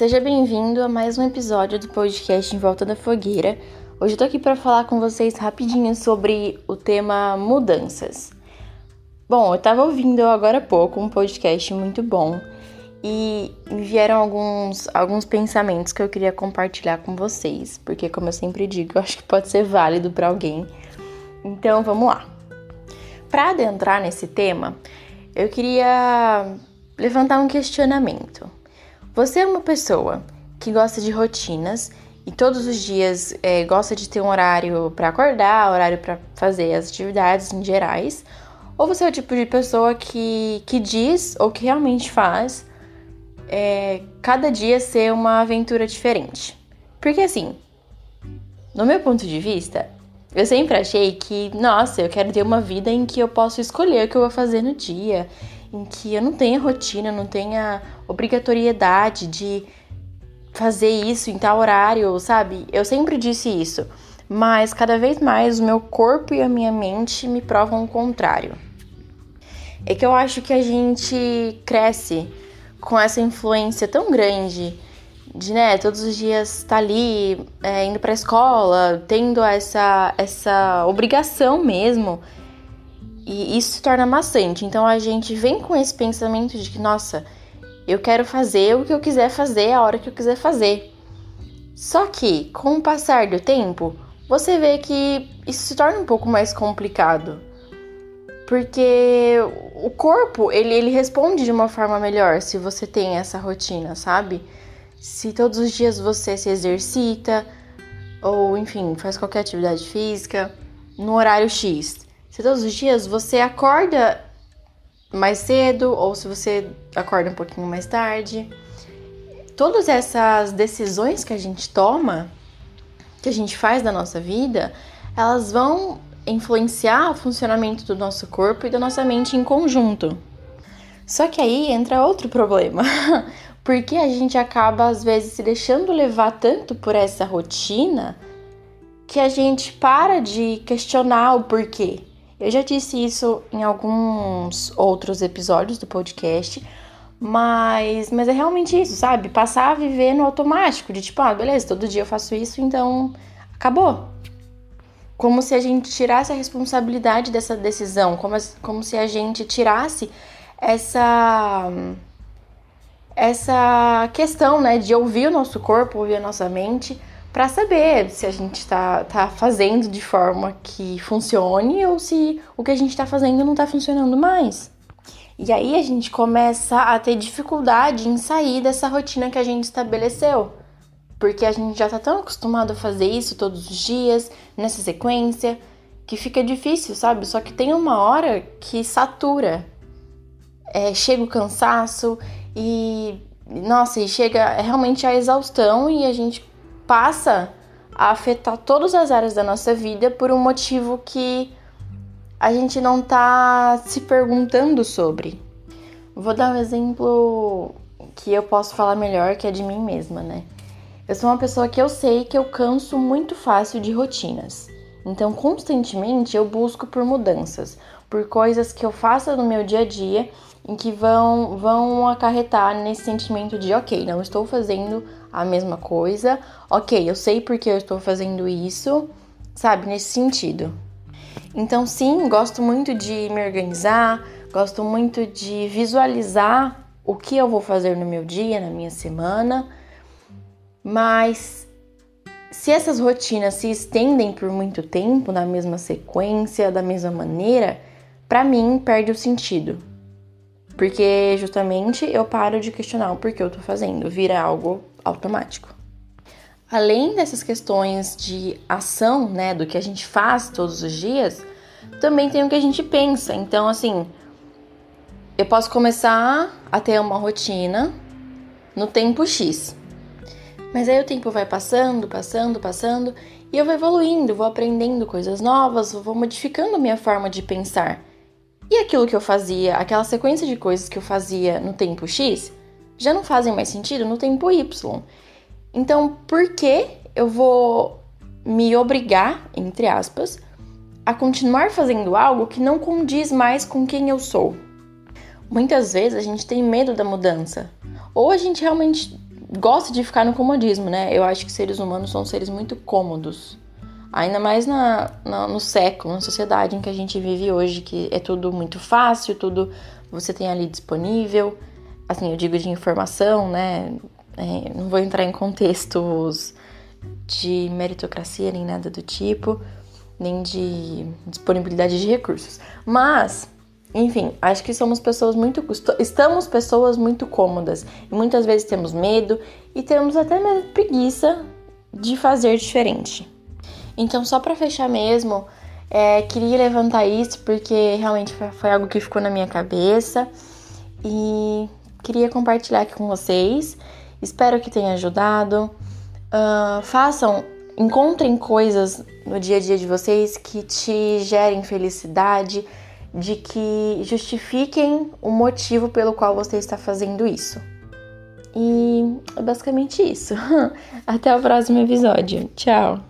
Seja bem-vindo a mais um episódio do podcast Em Volta da Fogueira. Hoje eu tô aqui para falar com vocês rapidinho sobre o tema mudanças. Bom, eu tava ouvindo agora há pouco um podcast muito bom e me vieram alguns, alguns pensamentos que eu queria compartilhar com vocês, porque como eu sempre digo, eu acho que pode ser válido para alguém. Então, vamos lá. Para adentrar nesse tema, eu queria levantar um questionamento. Você é uma pessoa que gosta de rotinas e todos os dias é, gosta de ter um horário para acordar, horário para fazer as atividades em gerais? Ou você é o tipo de pessoa que, que diz ou que realmente faz é, cada dia ser uma aventura diferente? Porque assim, no meu ponto de vista, eu sempre achei que, nossa, eu quero ter uma vida em que eu posso escolher o que eu vou fazer no dia, em que eu não tenha rotina, não tenha obrigatoriedade de fazer isso em tal horário, sabe? Eu sempre disse isso, mas cada vez mais o meu corpo e a minha mente me provam o contrário. É que eu acho que a gente cresce com essa influência tão grande de, né, todos os dias estar tá ali, é, indo pra escola, tendo essa, essa obrigação mesmo. E isso se torna maçante. Então a gente vem com esse pensamento de que, nossa, eu quero fazer o que eu quiser fazer a hora que eu quiser fazer. Só que, com o passar do tempo, você vê que isso se torna um pouco mais complicado. Porque o corpo, ele, ele responde de uma forma melhor se você tem essa rotina, sabe? se todos os dias você se exercita ou, enfim, faz qualquer atividade física no horário X. Se todos os dias você acorda mais cedo ou se você acorda um pouquinho mais tarde. Todas essas decisões que a gente toma, que a gente faz da nossa vida, elas vão influenciar o funcionamento do nosso corpo e da nossa mente em conjunto. Só que aí entra outro problema. Porque a gente acaba às vezes se deixando levar tanto por essa rotina que a gente para de questionar o porquê. Eu já disse isso em alguns outros episódios do podcast, mas, mas é realmente isso, sabe? Passar a viver no automático, de tipo, ah, beleza, todo dia eu faço isso, então acabou. Como se a gente tirasse a responsabilidade dessa decisão, como, como se a gente tirasse essa essa questão, né, de ouvir o nosso corpo, ouvir a nossa mente, para saber se a gente está tá fazendo de forma que funcione ou se o que a gente está fazendo não está funcionando mais. E aí a gente começa a ter dificuldade em sair dessa rotina que a gente estabeleceu. Porque a gente já está tão acostumado a fazer isso todos os dias, nessa sequência, que fica difícil, sabe? Só que tem uma hora que satura. É, chega o cansaço e nossa, e chega realmente a exaustão e a gente passa a afetar todas as áreas da nossa vida por um motivo que a gente não tá se perguntando sobre. Vou dar um exemplo que eu posso falar melhor, que é de mim mesma, né? Eu sou uma pessoa que eu sei que eu canso muito fácil de rotinas. Então, constantemente eu busco por mudanças, por coisas que eu faça no meu dia a dia em que vão, vão acarretar nesse sentimento de, ok, não estou fazendo a mesma coisa, ok, eu sei porque eu estou fazendo isso, sabe, nesse sentido. Então, sim, gosto muito de me organizar, gosto muito de visualizar o que eu vou fazer no meu dia, na minha semana, mas se essas rotinas se estendem por muito tempo, na mesma sequência, da mesma maneira, para mim perde o sentido. Porque justamente eu paro de questionar o porquê eu tô fazendo, vira algo automático. Além dessas questões de ação, né, do que a gente faz todos os dias, também tem o que a gente pensa. Então, assim, eu posso começar a ter uma rotina no tempo X. Mas aí o tempo vai passando, passando, passando, e eu vou evoluindo, vou aprendendo coisas novas, vou modificando minha forma de pensar. E aquilo que eu fazia, aquela sequência de coisas que eu fazia no tempo X, já não fazem mais sentido no tempo Y. Então, por que eu vou me obrigar, entre aspas, a continuar fazendo algo que não condiz mais com quem eu sou? Muitas vezes a gente tem medo da mudança, ou a gente realmente gosta de ficar no comodismo, né? Eu acho que seres humanos são seres muito cômodos. Ainda mais na, na, no século, na sociedade em que a gente vive hoje, que é tudo muito fácil, tudo você tem ali disponível. Assim, eu digo de informação, né? É, não vou entrar em contextos de meritocracia nem nada do tipo, nem de disponibilidade de recursos. Mas, enfim, acho que somos pessoas muito. Estamos pessoas muito cômodas. E muitas vezes temos medo e temos até mesmo preguiça de fazer diferente. Então, só para fechar mesmo, é, queria levantar isso porque realmente foi algo que ficou na minha cabeça e queria compartilhar aqui com vocês. Espero que tenha ajudado. Uh, façam, encontrem coisas no dia a dia de vocês que te gerem felicidade, de que justifiquem o motivo pelo qual você está fazendo isso. E é basicamente isso. Até o próximo episódio. Tchau!